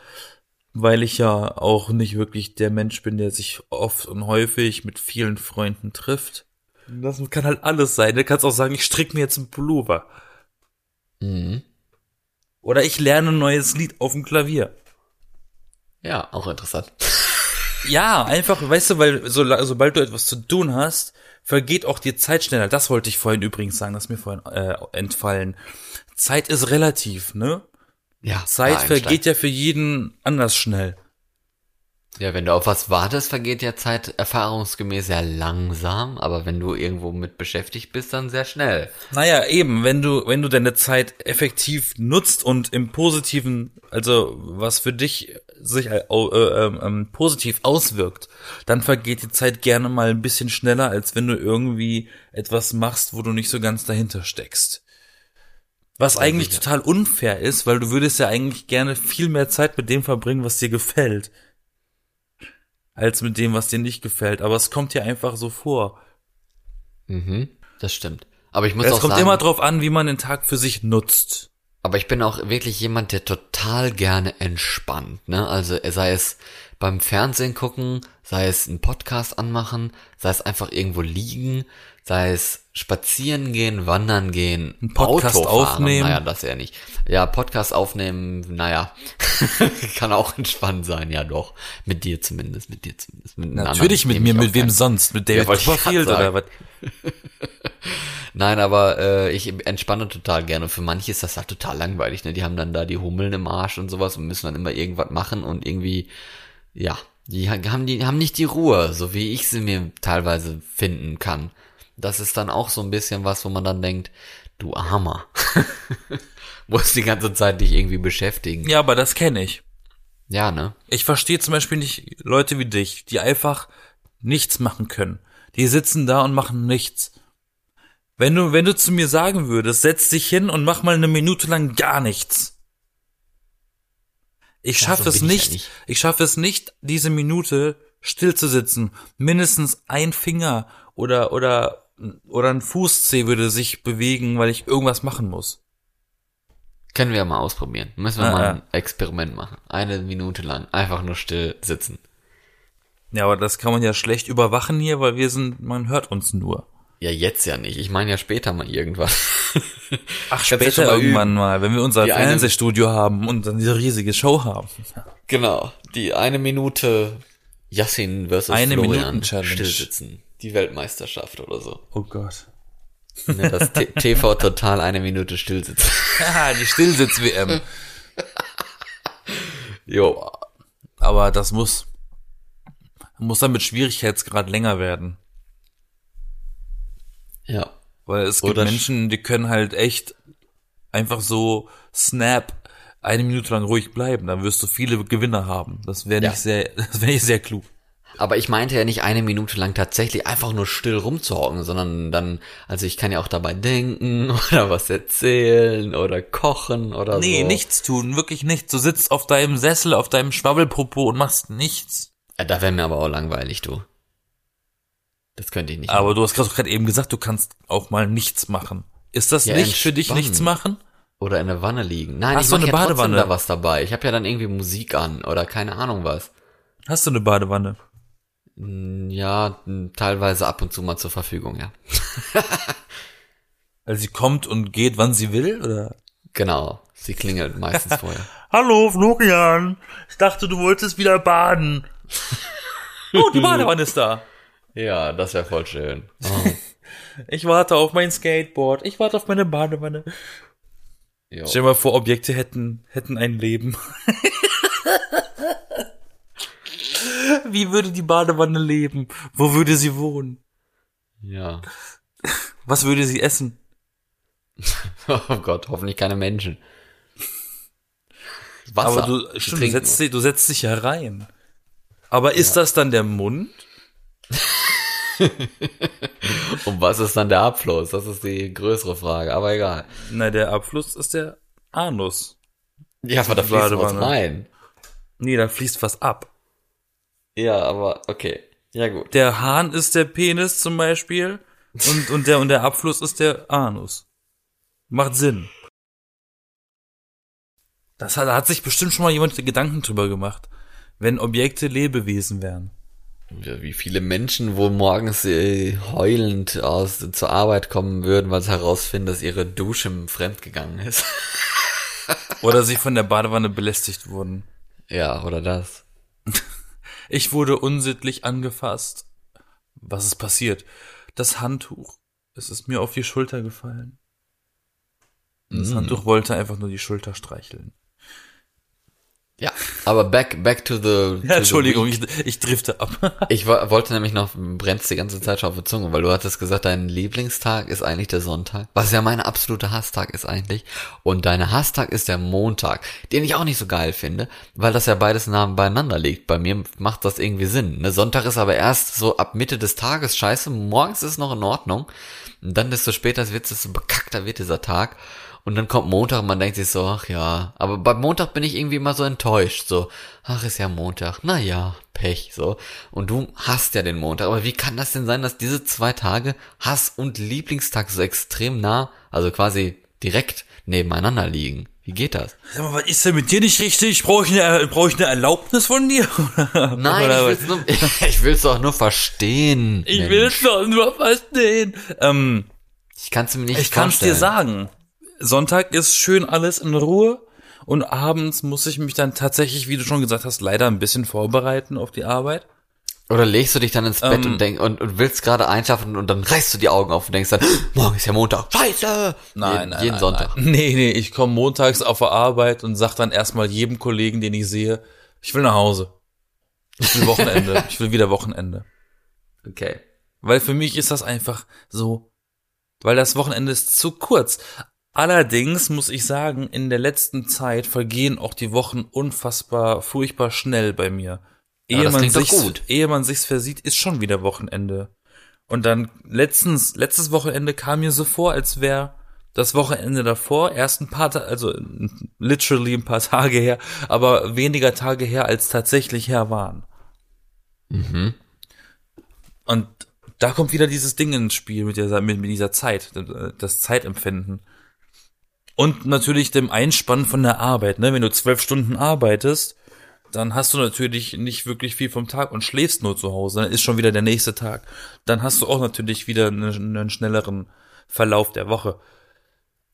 Speaker 2: weil ich ja auch nicht wirklich der Mensch bin, der sich oft und häufig mit vielen Freunden trifft. Das kann halt alles sein. Du kannst auch sagen, ich stricke mir jetzt einen Pullover.
Speaker 1: Mhm.
Speaker 2: Oder ich lerne ein neues Lied auf dem Klavier.
Speaker 1: Ja, auch interessant. <laughs>
Speaker 2: Ja, einfach, weißt du, weil so, sobald du etwas zu tun hast, vergeht auch die Zeit schneller. Das wollte ich vorhin übrigens sagen, das ist mir vorhin äh, entfallen. Zeit ist relativ, ne?
Speaker 1: Ja,
Speaker 2: Zeit vergeht ja für jeden anders schnell.
Speaker 1: Ja, wenn du auf was wartest, vergeht ja Zeit erfahrungsgemäß sehr langsam, aber wenn du irgendwo mit beschäftigt bist, dann sehr schnell.
Speaker 2: Naja, eben, wenn du, wenn du deine Zeit effektiv nutzt und im Positiven, also was für dich sich äh, äh, äh, positiv auswirkt, dann vergeht die Zeit gerne mal ein bisschen schneller, als wenn du irgendwie etwas machst, wo du nicht so ganz dahinter steckst. Was eigentlich
Speaker 1: sicher.
Speaker 2: total unfair ist, weil du würdest ja eigentlich gerne viel mehr Zeit mit dem verbringen, was dir gefällt, als mit dem, was dir nicht gefällt. Aber es kommt dir einfach so vor.
Speaker 1: Mhm, das stimmt. Aber ich muss
Speaker 2: Es
Speaker 1: auch
Speaker 2: kommt
Speaker 1: sagen,
Speaker 2: immer drauf an, wie man den Tag für sich nutzt.
Speaker 1: Aber ich bin auch wirklich jemand, der total gerne entspannt, ne? Also sei es beim Fernsehen gucken, sei es einen Podcast anmachen, sei es einfach irgendwo liegen, sei es spazieren gehen, wandern gehen,
Speaker 2: Ein Podcast
Speaker 1: Auto fahren,
Speaker 2: aufnehmen.
Speaker 1: Naja, das eher nicht. Ja, Podcast aufnehmen, naja, <laughs> kann auch entspannt sein, ja doch. Mit dir zumindest, mit dir zumindest. Mit
Speaker 2: Natürlich
Speaker 1: anderen,
Speaker 2: mit mir, mit wem sonst? Mit David
Speaker 1: ich
Speaker 2: Copperfield oder was? <laughs>
Speaker 1: Nein, aber äh, ich entspanne total gerne. Und für manche ist das halt total langweilig. Ne? Die haben dann da die Hummeln im Arsch und sowas und müssen dann immer irgendwas machen und irgendwie, ja, die ha- haben die haben nicht die Ruhe, so wie ich sie mir teilweise finden kann. Das ist dann auch so ein bisschen was, wo man dann denkt, du Armer, <laughs> musst die ganze Zeit dich irgendwie beschäftigen.
Speaker 2: Ja, aber das kenne ich.
Speaker 1: Ja, ne?
Speaker 2: Ich verstehe zum Beispiel nicht Leute wie dich, die einfach nichts machen können. Die sitzen da und machen nichts. Wenn du, wenn du zu mir sagen würdest, setz dich hin und mach mal eine Minute lang gar nichts. Ich
Speaker 1: Ja,
Speaker 2: schaffe
Speaker 1: so
Speaker 2: es
Speaker 1: ich ja
Speaker 2: nicht,
Speaker 1: nicht.
Speaker 2: ich schaffe es nicht, diese Minute still zu sitzen. Mindestens ein Finger oder, oder, oder ein Fußzeh würde sich bewegen, weil ich irgendwas machen muss.
Speaker 1: Können wir ja mal ausprobieren. Müssen wir
Speaker 2: Ah,
Speaker 1: mal
Speaker 2: ja.
Speaker 1: ein Experiment machen. Eine Minute lang einfach nur still sitzen.
Speaker 2: Ja, aber das kann man ja schlecht überwachen hier, weil wir sind, man hört uns nur.
Speaker 1: Ja, jetzt ja nicht. Ich meine ja später mal irgendwann.
Speaker 2: Ach, später
Speaker 1: mal
Speaker 2: irgendwann mal, wenn wir unser
Speaker 1: Die eine-
Speaker 2: Fernsehstudio haben und dann diese riesige Show haben.
Speaker 1: Genau, die eine Minute Yassin versus
Speaker 2: Eine
Speaker 1: Florian stillsitzen. Die Weltmeisterschaft oder so.
Speaker 2: Oh Gott.
Speaker 1: Ne, das TV <laughs> total eine Minute stillsitzen.
Speaker 2: Ja, die Stillsitz-WM.
Speaker 1: Jo.
Speaker 2: Aber das muss, muss dann mit Schwierigkeitsgrad länger werden.
Speaker 1: Ja.
Speaker 2: Weil es gibt
Speaker 1: Oder
Speaker 2: Menschen, die können halt echt einfach so snap eine Minute lang ruhig bleiben. Dann wirst du viele Gewinner haben. Das wäre
Speaker 1: Ja.
Speaker 2: nicht sehr, <laughs> das wäre nicht sehr klug.
Speaker 1: Aber ich meinte ja nicht eine Minute lang tatsächlich einfach nur still rumzuhocken, sondern dann, also ich kann ja auch dabei denken <laughs> oder was erzählen oder kochen oder
Speaker 2: Nee,
Speaker 1: so.
Speaker 2: nichts tun, wirklich nichts. Du sitzt auf deinem Sessel, auf deinem Schwabbelpopo und machst nichts.
Speaker 1: Ja, da wäre mir aber auch langweilig, du. Das könnte ich nicht.
Speaker 2: Aber du hast gerade eben gesagt, du kannst auch mal nichts machen. Ist das
Speaker 1: Ja,
Speaker 2: nicht für dich
Speaker 1: entspannen.
Speaker 2: nichts machen?
Speaker 1: Oder in der Wanne liegen. Nein,
Speaker 2: Hast
Speaker 1: ich
Speaker 2: du
Speaker 1: mach
Speaker 2: eine
Speaker 1: ja trotzdem
Speaker 2: Badewanne?
Speaker 1: da was dabei. Ich habe ja dann irgendwie Musik an oder keine Ahnung was.
Speaker 2: Hast du eine Badewanne?
Speaker 1: Hm, Ja, hm, teilweise ab und zu mal zur Verfügung, ja. <laughs>
Speaker 2: Also sie kommt und geht, wann sie will, oder?
Speaker 1: Genau. Sie klingelt meistens <laughs> vorher.
Speaker 2: Hallo, Florian. Ich dachte, du wolltest wieder baden. <laughs> Oh, die Badewanne ist da.
Speaker 1: Ja, das wäre voll schön. Oh, <laughs>
Speaker 2: Ich warte auf mein Skateboard. Ich warte auf meine Badewanne.
Speaker 1: jo.
Speaker 2: Stell dir mal vor, Objekte hätten, hätten ein Leben. <laughs> Wie würde die Badewanne leben? Wo würde sie wohnen?
Speaker 1: Ja.
Speaker 2: Was würde sie essen? <laughs>
Speaker 1: Oh Gott, hoffentlich keine Menschen. Wasser.
Speaker 2: Aber du, stimmt, du, setzt, dich- du setzt dich ja rein. Aber ist das dann der Mund? <laughs>
Speaker 1: Und was ist dann der Abfluss? Das ist die größere Frage, aber egal.
Speaker 2: Na, der Abfluss ist der Anus.
Speaker 1: Ja, aber da fließt was rein.
Speaker 2: Nee, da fließt was ab.
Speaker 1: Ja, aber okay. Ja gut.
Speaker 2: Der Hahn ist der Penis zum Beispiel und, und, der, und der Abfluss ist der Anus. Macht Sinn. Das hat, da hat sich bestimmt schon mal jemand Gedanken drüber gemacht, wenn Objekte Lebewesen wären.
Speaker 1: Wie viele Menschen wohl morgens äh, heulend aus zur Arbeit kommen würden, weil sie herausfinden, dass ihre Dusche fremdgegangen ist. <laughs>
Speaker 2: Oder sie von der Badewanne belästigt wurden.
Speaker 1: ja, oder das. <laughs>
Speaker 2: Ich wurde unsittlich angefasst. Was ist passiert? Das Handtuch. Es ist mir auf die Schulter gefallen. Das
Speaker 1: Mm.
Speaker 2: Handtuch wollte einfach nur die Schulter streicheln.
Speaker 1: Ja, aber back, back to the.
Speaker 2: Ja, Entschuldigung, ich, ich drifte ab. <laughs>
Speaker 1: ich wollte nämlich noch, brennst die ganze Zeit schon auf der Zunge, weil du hattest gesagt, dein Lieblingstag ist eigentlich der Sonntag, was ja mein absoluter Hasstag ist eigentlich. Und deine Hasstag ist der Montag, den ich auch nicht so geil finde, weil das ja beides nah beieinander liegt. Bei mir macht das irgendwie Sinn. Ne? Sonntag ist aber erst so ab Mitte des Tages scheiße, morgens ist es noch in Ordnung. Und dann desto später wird es so bekackter wird dieser Tag. Und dann kommt Montag und man denkt sich so, ach ja. Aber beim Montag bin ich irgendwie immer so enttäuscht. So, ach ist ja Montag. Na ja, Pech. So. Und du hast ja den Montag. Aber wie kann das denn sein, dass diese zwei Tage Hass und Lieblingstag so extrem nah, also quasi direkt nebeneinander liegen? Wie geht das?
Speaker 2: Sag mal, was ist denn mit dir nicht richtig? Brauche ich eine, brauche ich eine Erlaubnis von dir? <laughs>
Speaker 1: Nein, ich will's, nur, <laughs> ich will's doch nur verstehen.
Speaker 2: Ich Mensch. will's doch nur verstehen. Ähm,
Speaker 1: ich kann's mir nicht
Speaker 2: Ich kann's dir sagen. Sonntag ist schön alles in Ruhe und abends muss ich mich dann tatsächlich, wie du schon gesagt hast, leider ein bisschen vorbereiten auf die Arbeit.
Speaker 1: Oder legst du dich dann ins Bett ähm, und, denk, und, und willst gerade einschlafen und dann reißt du die Augen auf und denkst dann, morgen ist ja Montag, scheiße!
Speaker 2: Nein, jeden, nein, jeden nein, Sonntag. Nein. Nee, nee, ich komme montags auf der Arbeit und sag dann erstmal jedem Kollegen, den ich sehe, ich will nach Hause. Ich will Wochenende. <laughs> ich will wieder Wochenende.
Speaker 1: Okay.
Speaker 2: Weil für mich ist das einfach so, weil das Wochenende ist zu kurz. Allerdings muss ich sagen, in der letzten Zeit vergehen auch die Wochen unfassbar furchtbar schnell bei mir. Ehe, ja, man sich's, ehe man sich's versieht, ist schon wieder Wochenende. Und dann letztens, letztes Wochenende kam mir so vor, als wäre das Wochenende davor erst ein paar, Tage, also literally ein paar <laughs> Tage her, aber weniger Tage her, als tatsächlich her waren.
Speaker 1: Mhm.
Speaker 2: Und da kommt wieder dieses Ding ins Spiel mit dieser, mit, mit dieser Zeit, das Zeitempfinden. Und natürlich dem Einspannen von der Arbeit, ne? Wenn du zwölf Stunden arbeitest, dann hast du natürlich nicht wirklich viel vom Tag und schläfst nur zu Hause. Dann ist schon wieder der nächste Tag. Dann hast du auch natürlich wieder einen, einen schnelleren Verlauf der Woche.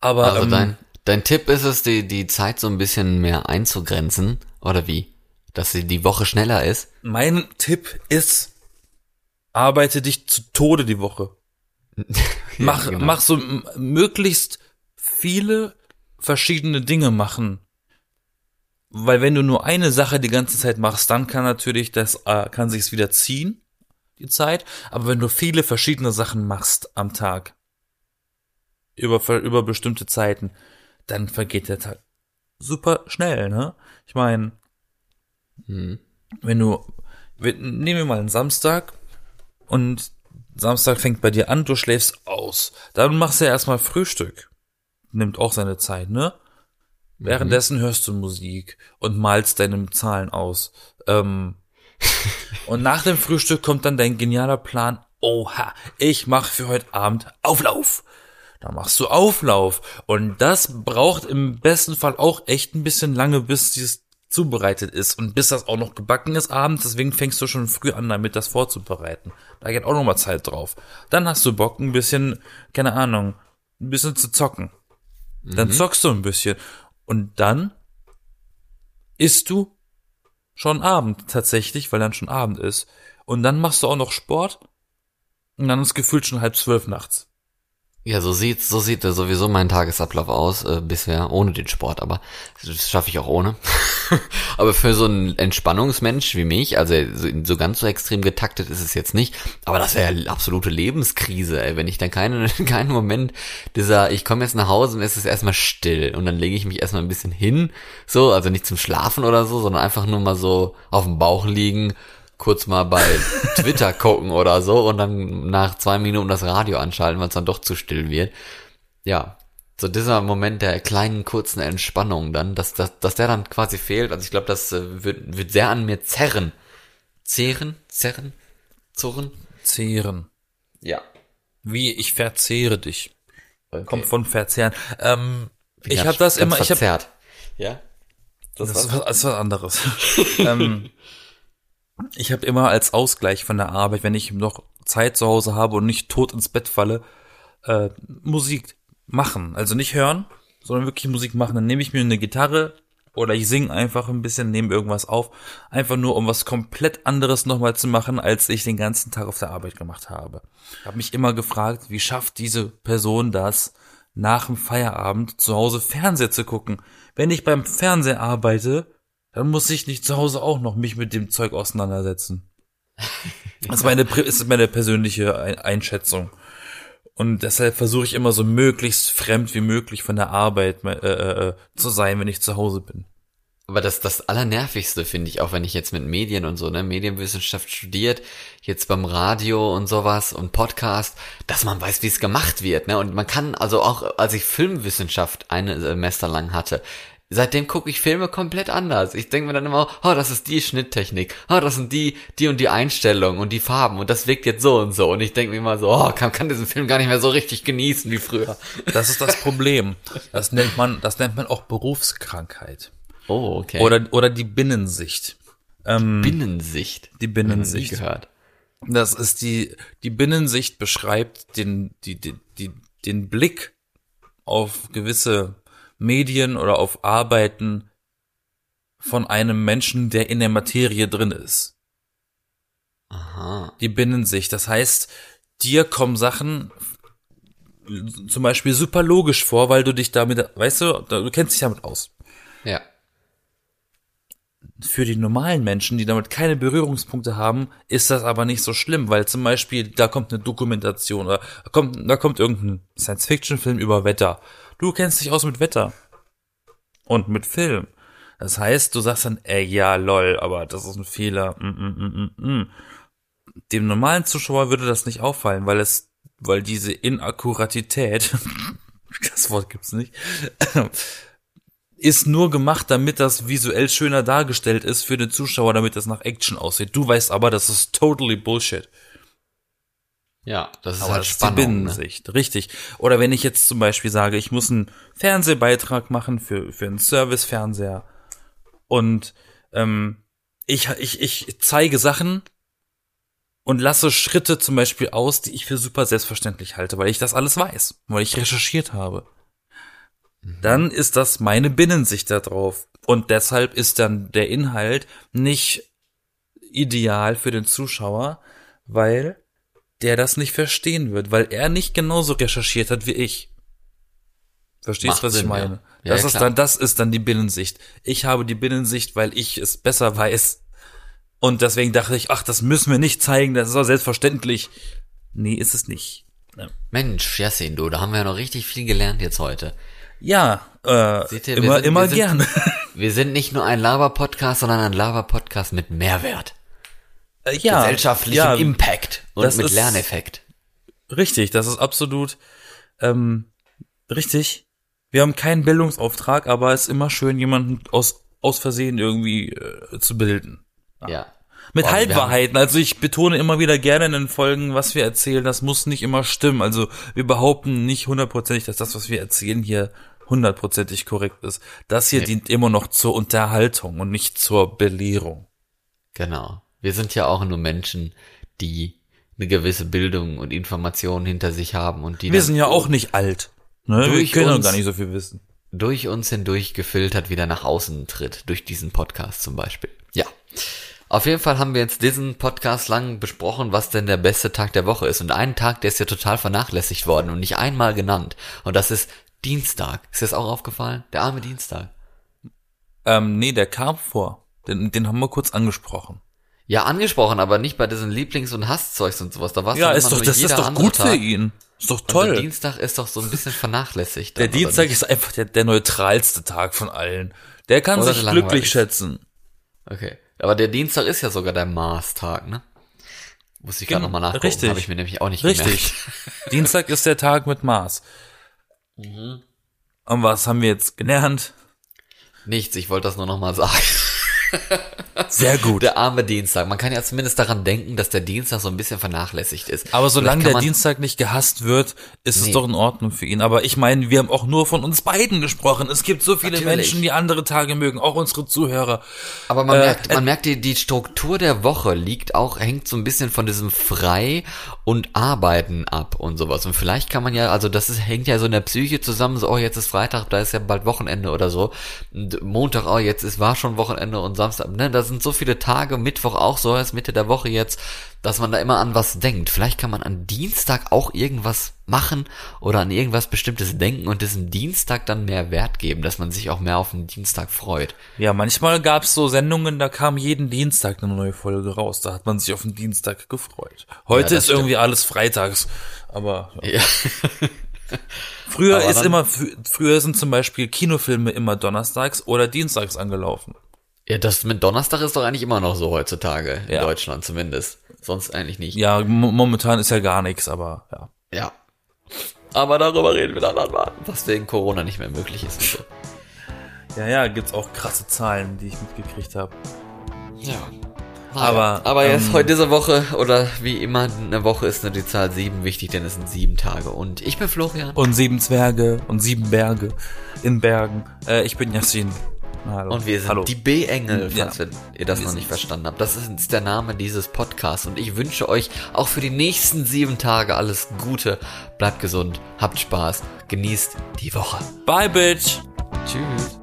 Speaker 2: Aber
Speaker 1: also ähm, dein, dein Tipp ist es, die, die Zeit so ein bisschen mehr einzugrenzen, oder wie? Dass sie die Woche schneller ist?
Speaker 2: Mein Tipp ist, arbeite dich zu Tode die Woche. <laughs> ja, mach, genau. mach so möglichst viele verschiedene Dinge machen. Weil wenn du nur eine Sache die ganze Zeit machst, dann kann natürlich das, äh, kann sich's wieder ziehen, die Zeit. Aber wenn du viele verschiedene Sachen machst am Tag, über, über bestimmte Zeiten, dann vergeht der Tag super schnell, ne? Ich meine, hm. wenn du, nehmen wir mal einen Samstag und Samstag fängt bei dir an, du schläfst aus. Dann machst du ja erstmal Frühstück nimmt auch seine Zeit, ne? Mhm. Währenddessen hörst du Musik und malst deine Zahlen aus. Ähm, <laughs> und nach dem Frühstück kommt dann dein genialer Plan. Oha, ich mache für heute Abend Auflauf. Da machst du Auflauf. Und das braucht im besten Fall auch echt ein bisschen lange, bis dieses zubereitet ist und bis das auch noch gebacken ist abends, deswegen fängst du schon früh an damit, das vorzubereiten. Da geht auch noch mal Zeit drauf. Dann hast du Bock, ein bisschen, keine Ahnung, ein bisschen zu zocken. Dann mhm. zockst du ein bisschen. Und dann isst du schon Abend tatsächlich, weil dann schon Abend ist. Und dann machst du auch noch Sport. Und dann ist gefühlt schon halb zwölf nachts.
Speaker 1: Ja, so sieht so sieht sowieso mein Tagesablauf aus äh, bisher ohne den Sport, aber das schaffe ich auch ohne. <laughs> aber für so einen Entspannungsmensch wie mich, also so, so ganz so extrem getaktet ist es jetzt nicht, aber das wäre ja absolute Lebenskrise, ey, wenn ich dann keinen <laughs> keinen Moment dieser ich komme jetzt nach Hause und es ist erstmal still und dann lege ich mich erstmal ein bisschen hin, so, also nicht zum Schlafen oder so, sondern einfach nur mal so auf dem Bauch liegen kurz mal bei Twitter <laughs> gucken oder so und dann nach zwei Minuten das Radio anschalten, weil es dann doch zu still wird. Ja, so dieser Moment der kleinen kurzen Entspannung dann, dass, dass, dass der dann quasi fehlt. Also ich glaube, das äh, wird, wird sehr an mir zerren. Zehren? Zerren? Zurren?
Speaker 2: Zehren.
Speaker 1: Ja.
Speaker 2: Wie ich verzehre dich. Okay. Kommt von verzehren. Ähm, ich habe das immer. Ich
Speaker 1: hab,
Speaker 2: ja. Das, das, ist, was, das ist was anderes. <laughs> ähm, ich habe immer als Ausgleich von der Arbeit, wenn ich noch Zeit zu Hause habe und nicht tot ins Bett falle, äh, Musik machen. Also nicht hören, sondern wirklich Musik machen. Dann nehme ich mir eine Gitarre oder ich singe einfach ein bisschen, nehme irgendwas auf. Einfach nur, um was komplett anderes nochmal zu machen, als ich den ganzen Tag auf der Arbeit gemacht habe. Ich habe mich immer gefragt, wie schafft diese Person das, nach dem Feierabend zu Hause Fernseher zu gucken? Wenn ich beim Fernseher arbeite, dann muss ich nicht zu Hause auch noch mich mit dem Zeug auseinandersetzen. <laughs> Das ist meine, ist meine persönliche Einschätzung. Und deshalb versuche ich immer so möglichst fremd wie möglich von der Arbeit äh, äh, zu sein, wenn ich zu Hause bin.
Speaker 1: Aber das, das Allernervigste finde ich, auch wenn ich jetzt mit Medien und so, ne, Medienwissenschaft studiert, jetzt beim Radio und sowas und Podcast, dass man weiß, wie es gemacht wird, ne, und man kann, also auch, als ich Filmwissenschaft eine Semester lang hatte, seitdem gucke ich Filme komplett anders. Ich denke mir dann immer, oh, das ist die Schnitttechnik, oh, das sind die, die und die Einstellungen und die Farben und das wirkt jetzt so und so. Und ich denke mir immer so, oh, kann, kann diesen Film gar nicht mehr so richtig genießen wie früher.
Speaker 2: Das ist das <laughs> Problem. Das nennt man, das nennt man auch Berufskrankheit.
Speaker 1: Oh, okay.
Speaker 2: Oder, oder die Binnensicht.
Speaker 1: Ähm, Binnensicht.
Speaker 2: Die Binnensicht.
Speaker 1: gehört.
Speaker 2: Das ist die, die Binnensicht beschreibt den, die, die, die, den Blick auf gewisse Medien oder auf Arbeiten von einem Menschen, der in der Materie drin ist.
Speaker 1: Aha.
Speaker 2: Die Binnensicht. Das heißt, dir kommen Sachen zum Beispiel super logisch vor, weil du dich damit, weißt du, du kennst dich damit aus.
Speaker 1: Ja.
Speaker 2: Für die normalen Menschen, die damit keine Berührungspunkte haben, ist das aber nicht so schlimm, weil zum Beispiel da kommt eine Dokumentation oder da kommt, da kommt irgendein Science-Fiction-Film über Wetter. Du kennst dich aus mit Wetter und mit Film. Das heißt, du sagst dann, ey, ja, lol, aber das ist ein Fehler. Mm, mm, mm, mm. Dem normalen Zuschauer würde das nicht auffallen, weil es, weil diese Inakkuratität, <laughs> das Wort gibt's nicht, ist nur gemacht, damit das visuell schöner dargestellt ist für den Zuschauer, damit das nach Action aussieht. Du weißt aber, das ist totally Bullshit.
Speaker 1: Ja, das ist
Speaker 2: Aber
Speaker 1: halt Spannung.
Speaker 2: die
Speaker 1: ne?
Speaker 2: Binnensicht, richtig. Oder wenn ich jetzt zum Beispiel sage, ich muss einen Fernsehbeitrag machen für, für einen Servicefernseher und ähm, ich, ich, ich zeige Sachen und lasse Schritte zum Beispiel aus, die ich für super selbstverständlich halte, weil ich das alles weiß, weil ich recherchiert habe.
Speaker 1: Mhm.
Speaker 2: Dann ist das meine Binnensicht da drauf. Und deshalb ist dann der Inhalt nicht ideal für den Zuschauer, weil der das nicht verstehen wird, weil er nicht genauso recherchiert hat wie ich. Verstehst
Speaker 1: Macht
Speaker 2: was ich
Speaker 1: Sinn,
Speaker 2: meine?
Speaker 1: ja.
Speaker 2: Das
Speaker 1: ja,
Speaker 2: ist
Speaker 1: klar.
Speaker 2: dann, das ist dann die Binnensicht. Ich habe die Binnensicht, weil ich es besser weiß. Und deswegen dachte ich, ach, das müssen wir nicht zeigen, das ist doch selbstverständlich. Nee, ist es nicht. Ja,
Speaker 1: Mensch, Yassin, du, da haben wir ja noch richtig viel gelernt jetzt heute.
Speaker 2: ja äh,
Speaker 1: Seht ihr,
Speaker 2: immer,
Speaker 1: sind-
Speaker 2: immer
Speaker 1: wir sind-
Speaker 2: gern. <laughs>
Speaker 1: Wir sind nicht nur ein Laber-Podcast, sondern ein Laber-Podcast mit Mehrwert.
Speaker 2: Äh, ja,
Speaker 1: Gesellschaftlichem
Speaker 2: ja,
Speaker 1: Impact und mit
Speaker 2: ist-
Speaker 1: Lerneffekt.
Speaker 2: Richtig, das ist absolut ähm, richtig. Wir haben keinen Bildungsauftrag, aber es ist immer schön, jemanden aus, aus Versehen irgendwie äh, zu bilden.
Speaker 1: Ja.
Speaker 2: Mit
Speaker 1: Boah, wir
Speaker 2: Halbwahrheiten. Also ich betone immer wieder gerne in den Folgen, was wir erzählen, das muss nicht immer stimmen. Also wir behaupten nicht hundertprozentig, dass das, was wir erzählen, hier hundertprozentig korrekt ist. Das hier
Speaker 1: Nee.
Speaker 2: dient immer noch zur Unterhaltung und nicht zur Belehrung.
Speaker 1: Genau. Wir sind ja auch nur Menschen, die eine gewisse Bildung und Informationen hinter sich haben und die
Speaker 2: Wir sind ja auch nicht alt. Ne? Wir können
Speaker 1: uns-
Speaker 2: gar nicht so viel wissen.
Speaker 1: durch uns hindurch gefiltert wieder nach außen tritt, durch diesen Podcast zum Beispiel. Ja. Auf jeden Fall haben wir jetzt diesen Podcast lang besprochen, was denn der beste Tag der Woche ist. Und einen Tag, der ist ja total vernachlässigt worden und nicht einmal genannt. Und das ist Dienstag. Ist dir das auch aufgefallen? Der arme Dienstag.
Speaker 2: Ähm, nee, der kam vor. Den, den haben wir kurz angesprochen.
Speaker 1: Ja, angesprochen, aber nicht bei diesen Lieblings- und Hasszeugs und sowas. Da war
Speaker 2: Ja,
Speaker 1: dann
Speaker 2: ist doch, das ist doch gut für ihn. Ist doch
Speaker 1: Und der
Speaker 2: toll.
Speaker 1: Dienstag ist doch so ein bisschen vernachlässigt.
Speaker 2: Der Dienstag ist einfach der, der neutralste Tag von allen. Der kann
Speaker 1: Oder
Speaker 2: sich
Speaker 1: der
Speaker 2: glücklich schätzen.
Speaker 1: Okay. Aber der Dienstag ist ja sogar der Mars-Tag, ne? Muss ich gerade
Speaker 2: Genau,
Speaker 1: nochmal nachgucken.
Speaker 2: richtig.
Speaker 1: Habe ich mir nämlich auch nicht
Speaker 2: Richtig. <laughs> Dienstag ist der Tag mit Mars.
Speaker 1: Mhm.
Speaker 2: Und was haben wir jetzt gelernt?
Speaker 1: Nichts, ich wollte das nur nochmal sagen.
Speaker 2: Sehr gut.
Speaker 1: Der arme Dienstag. Man kann ja zumindest daran denken, dass der Dienstag so ein bisschen vernachlässigt ist.
Speaker 2: Aber solange der Dienstag nicht gehasst wird, ist es
Speaker 1: Nee.
Speaker 2: doch in Ordnung für ihn. Aber ich meine, wir haben auch nur von uns beiden gesprochen. Es gibt so viele
Speaker 1: Natürlich.
Speaker 2: Menschen, die andere Tage mögen, auch unsere Zuhörer.
Speaker 1: Aber man
Speaker 2: Äh,
Speaker 1: merkt, man merkt, die, die Struktur der Woche liegt auch, hängt so ein bisschen von diesem Frei und Arbeiten ab und sowas. Und vielleicht kann man ja, also das ist, hängt ja so in der Psyche zusammen, so, oh, jetzt ist Freitag, da ist ja bald Wochenende oder so. Und Montag, oh, jetzt ist, war schon Wochenende und Samstag, ne, da sind so viele Tage, Mittwoch auch so, ist Mitte der Woche jetzt, dass man da immer an was denkt. Vielleicht kann man an Dienstag auch irgendwas machen oder an irgendwas Bestimmtes denken und diesem Dienstag dann mehr Wert geben, dass man sich auch mehr auf den Dienstag freut.
Speaker 2: Ja, manchmal gab's so Sendungen, da kam jeden Dienstag eine neue Folge raus. Da hat man sich auf den Dienstag gefreut. Heute
Speaker 1: Ja,
Speaker 2: ist irgendwie alles freitags. Aber ja.
Speaker 1: Ja. <laughs>
Speaker 2: früher
Speaker 1: Aber
Speaker 2: ist immer, fr- früher sind zum Beispiel Kinofilme immer donnerstags oder dienstags angelaufen.
Speaker 1: Ja, das mit Donnerstag ist doch eigentlich immer noch so heutzutage, in
Speaker 2: Ja.
Speaker 1: Deutschland zumindest. Sonst eigentlich nicht.
Speaker 2: Ja, mo- momentan ist ja gar nichts, aber ja.
Speaker 1: Ja. Aber darüber reden wir dann mal, was wegen Corona nicht mehr möglich ist. So.
Speaker 2: Ja, ja, gibt's auch krasse Zahlen, die ich mitgekriegt habe.
Speaker 1: Ja.
Speaker 2: Aber,
Speaker 1: aber jetzt
Speaker 2: ähm,
Speaker 1: heute diese Woche oder wie immer eine Woche ist nur die Zahl sieben wichtig, denn es sind sieben Tage. Und ich bin Florian.
Speaker 2: Und sieben Zwerge und sieben Berge in Bergen. Äh, ich bin Yassin. Hallo.
Speaker 1: Und wir sind
Speaker 2: Hallo.
Speaker 1: die B-Engel,
Speaker 2: Ja.
Speaker 1: falls ihr das
Speaker 2: Wir
Speaker 1: noch nicht verstanden habt. Das ist der Name dieses Podcasts. Und ich wünsche euch auch für die nächsten sieben Tage alles Gute. Bleibt gesund, habt Spaß, genießt die Woche.
Speaker 2: Bye, Bitch.
Speaker 1: Tschüss.